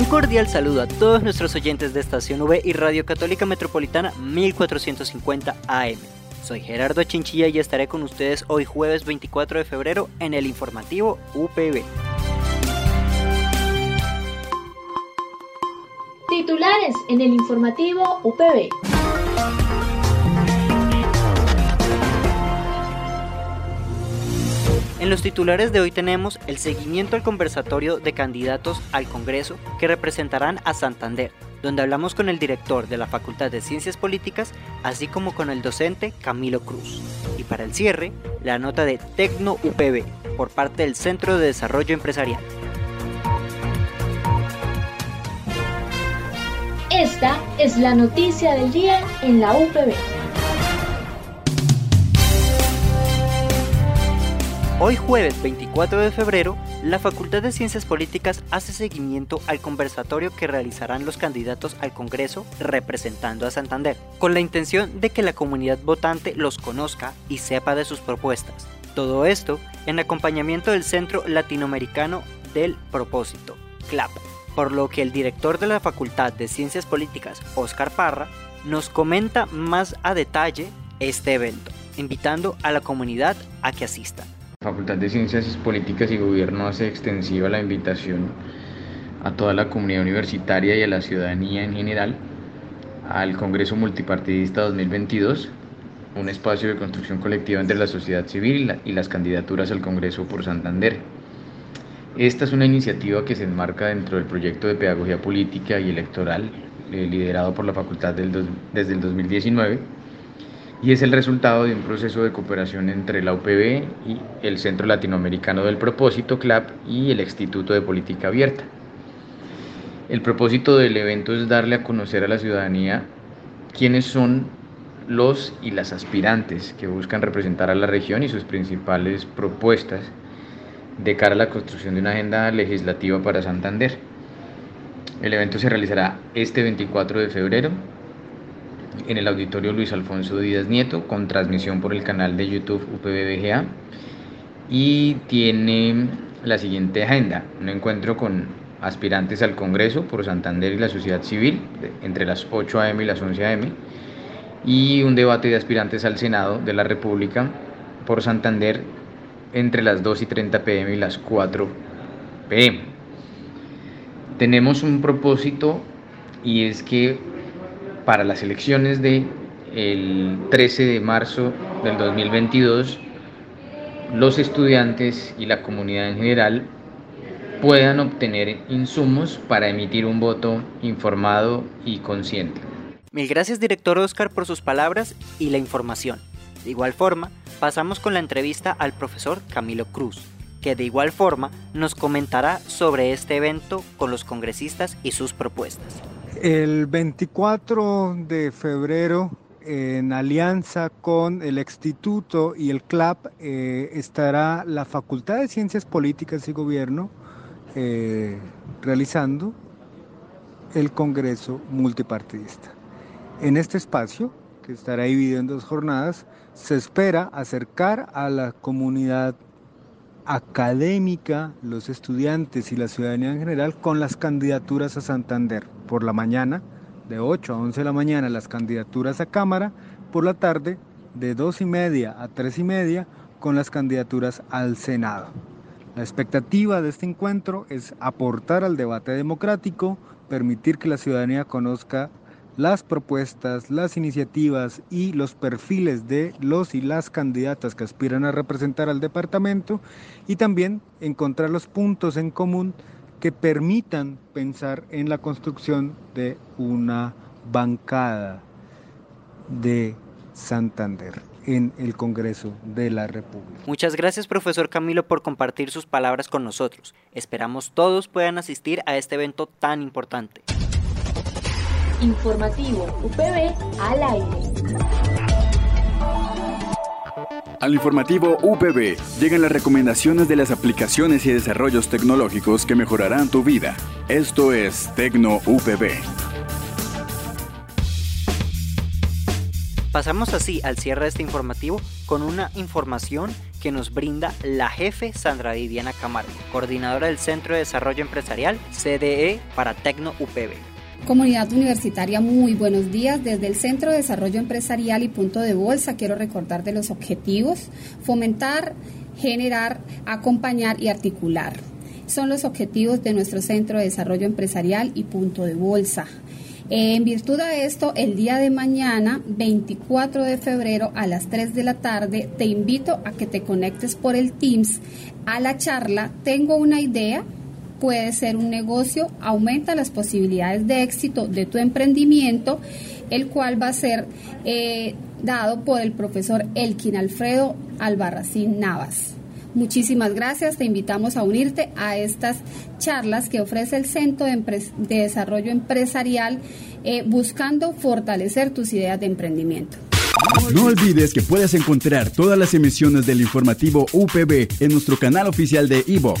Un cordial saludo a todos nuestros oyentes de Estación V y Radio Católica Metropolitana 1450 AM. Soy Gerardo Chinchilla y estaré con ustedes hoy jueves 24 de febrero en el informativo UPB. Titulares en el informativo UPB. En los titulares de hoy tenemos el seguimiento al conversatorio de candidatos al Congreso que representarán a Santander, donde hablamos con el director de la Facultad de Ciencias Políticas, así como con el docente Camilo Cruz. Y para el cierre, la nota de Tecno UPB por parte del Centro de Desarrollo Empresarial. Esta es la noticia del día en la UPB. Hoy jueves 24 de febrero, la Facultad de Ciencias Políticas hace seguimiento al conversatorio que realizarán los candidatos al Congreso representando a Santander, con la intención de que la comunidad votante los conozca y sepa de sus propuestas. Todo esto en acompañamiento del Centro Latinoamericano del Propósito, CLAP, por lo que el director de la Facultad de Ciencias Políticas, Oscar Parra, nos comenta más a detalle este evento, invitando a la comunidad a que asista. Facultad de Ciencias Políticas y Gobierno hace extensiva la invitación a toda la comunidad universitaria y a la ciudadanía en general al Congreso Multipartidista 2022, un espacio de construcción colectiva entre la sociedad civil y las candidaturas al Congreso por Santander. Esta es una iniciativa que se enmarca dentro del proyecto de pedagogía política y electoral eh, liderado por la facultad desde el 2019 y es el resultado de un proceso de cooperación entre la UPB y el Centro Latinoamericano del Propósito, CLAP, y el Instituto de Política Abierta. El propósito del evento es darle a conocer a la ciudadanía quiénes son los y las aspirantes que buscan representar a la región y sus principales propuestas de cara a la construcción de una agenda legislativa para Santander. El evento se realizará este 24 de febrero en el auditorio Luis Alfonso Díaz Nieto con transmisión por el canal de YouTube UPBBGA y tiene la siguiente agenda, un encuentro con aspirantes al Congreso por Santander y la sociedad civil entre las 8 a.m. y las 11 a.m. y un debate de aspirantes al Senado de la República por Santander entre las 2 y 30 pm y las 4 pm. Tenemos un propósito y es que para las elecciones de el 13 de marzo del 2022 los estudiantes y la comunidad en general puedan obtener insumos para emitir un voto informado y consciente. Mil gracias director Oscar por sus palabras y la información. De igual forma, pasamos con la entrevista al profesor Camilo Cruz, que de igual forma nos comentará sobre este evento con los congresistas y sus propuestas. El 24 de febrero, en alianza con el Instituto y el CLAP, eh, estará la Facultad de Ciencias Políticas y Gobierno eh, realizando el Congreso Multipartidista. En este espacio, que estará dividido en dos jornadas, se espera acercar a la comunidad académica, los estudiantes y la ciudadanía en general con las candidaturas a Santander. Por la mañana, de 8 a 11 de la mañana, las candidaturas a Cámara. Por la tarde, de 2 y media a 3 y media, con las candidaturas al Senado. La expectativa de este encuentro es aportar al debate democrático, permitir que la ciudadanía conozca las propuestas, las iniciativas y los perfiles de los y las candidatas que aspiran a representar al departamento y también encontrar los puntos en común que permitan pensar en la construcción de una bancada de Santander. en el Congreso de la República. Muchas gracias, profesor Camilo, por compartir sus palabras con nosotros. Esperamos todos puedan asistir a este evento tan importante. Informativo UPB al aire. Al informativo UPB llegan las recomendaciones de las aplicaciones y desarrollos tecnológicos que mejorarán tu vida. Esto es Tecno UPB. Pasamos así al cierre de este informativo con una información que nos brinda la jefe Sandra Viviana Camargo, coordinadora del Centro de Desarrollo Empresarial CDE para Tecno UPB. Comunidad universitaria, muy buenos días. Desde el Centro de Desarrollo Empresarial y Punto de Bolsa quiero recordar de los objetivos, fomentar, generar, acompañar y articular. Son los objetivos de nuestro Centro de Desarrollo Empresarial y Punto de Bolsa. En virtud de esto, el día de mañana, 24 de febrero a las 3 de la tarde, te invito a que te conectes por el Teams a la charla. Tengo una idea, puede ser un negocio, aumenta las posibilidades de éxito de tu emprendimiento, el cual va a ser eh, dado por el profesor Elkin Alfredo Albarracín Navas. Muchísimas gracias, te invitamos a unirte a estas charlas que ofrece el Centro de, Desarrollo Empresarial eh, buscando fortalecer tus ideas de emprendimiento. No olvides que puedes encontrar todas las emisiones del informativo UPB en nuestro canal oficial de iVox,